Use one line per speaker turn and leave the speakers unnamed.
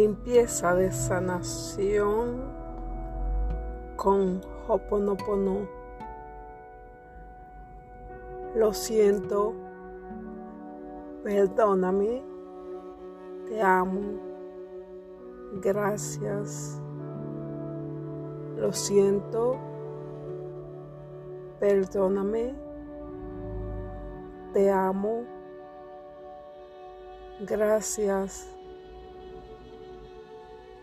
limpieza de sanación con Hoponopono. Lo siento, perdóname, te amo, gracias. Lo siento, perdóname, te amo, gracias.